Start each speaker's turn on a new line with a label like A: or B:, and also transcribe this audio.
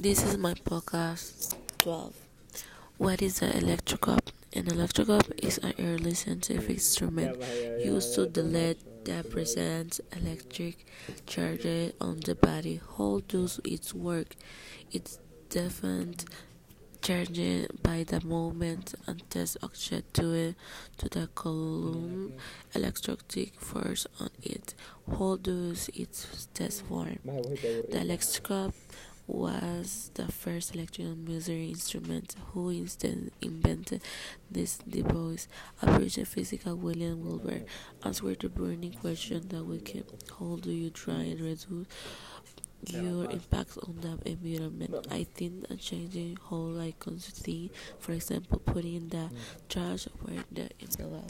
A: This is my podcast 12. What is an electroscope? An electroscope is an early scientific instrument used to delete that presents electric charges on the body. How does it work? It's defined charging by the movement and test object to it to the Coulomb electrostatic force on it. How does it test form? The electroscope was the first electrical measuring instrument. Who instead invented this device? A British physicist, William Gilbert, answered the burning question that we can. How do you try and reduce your impact on the environment? I think a changing how I consider, for example, putting the mm. trash where the in the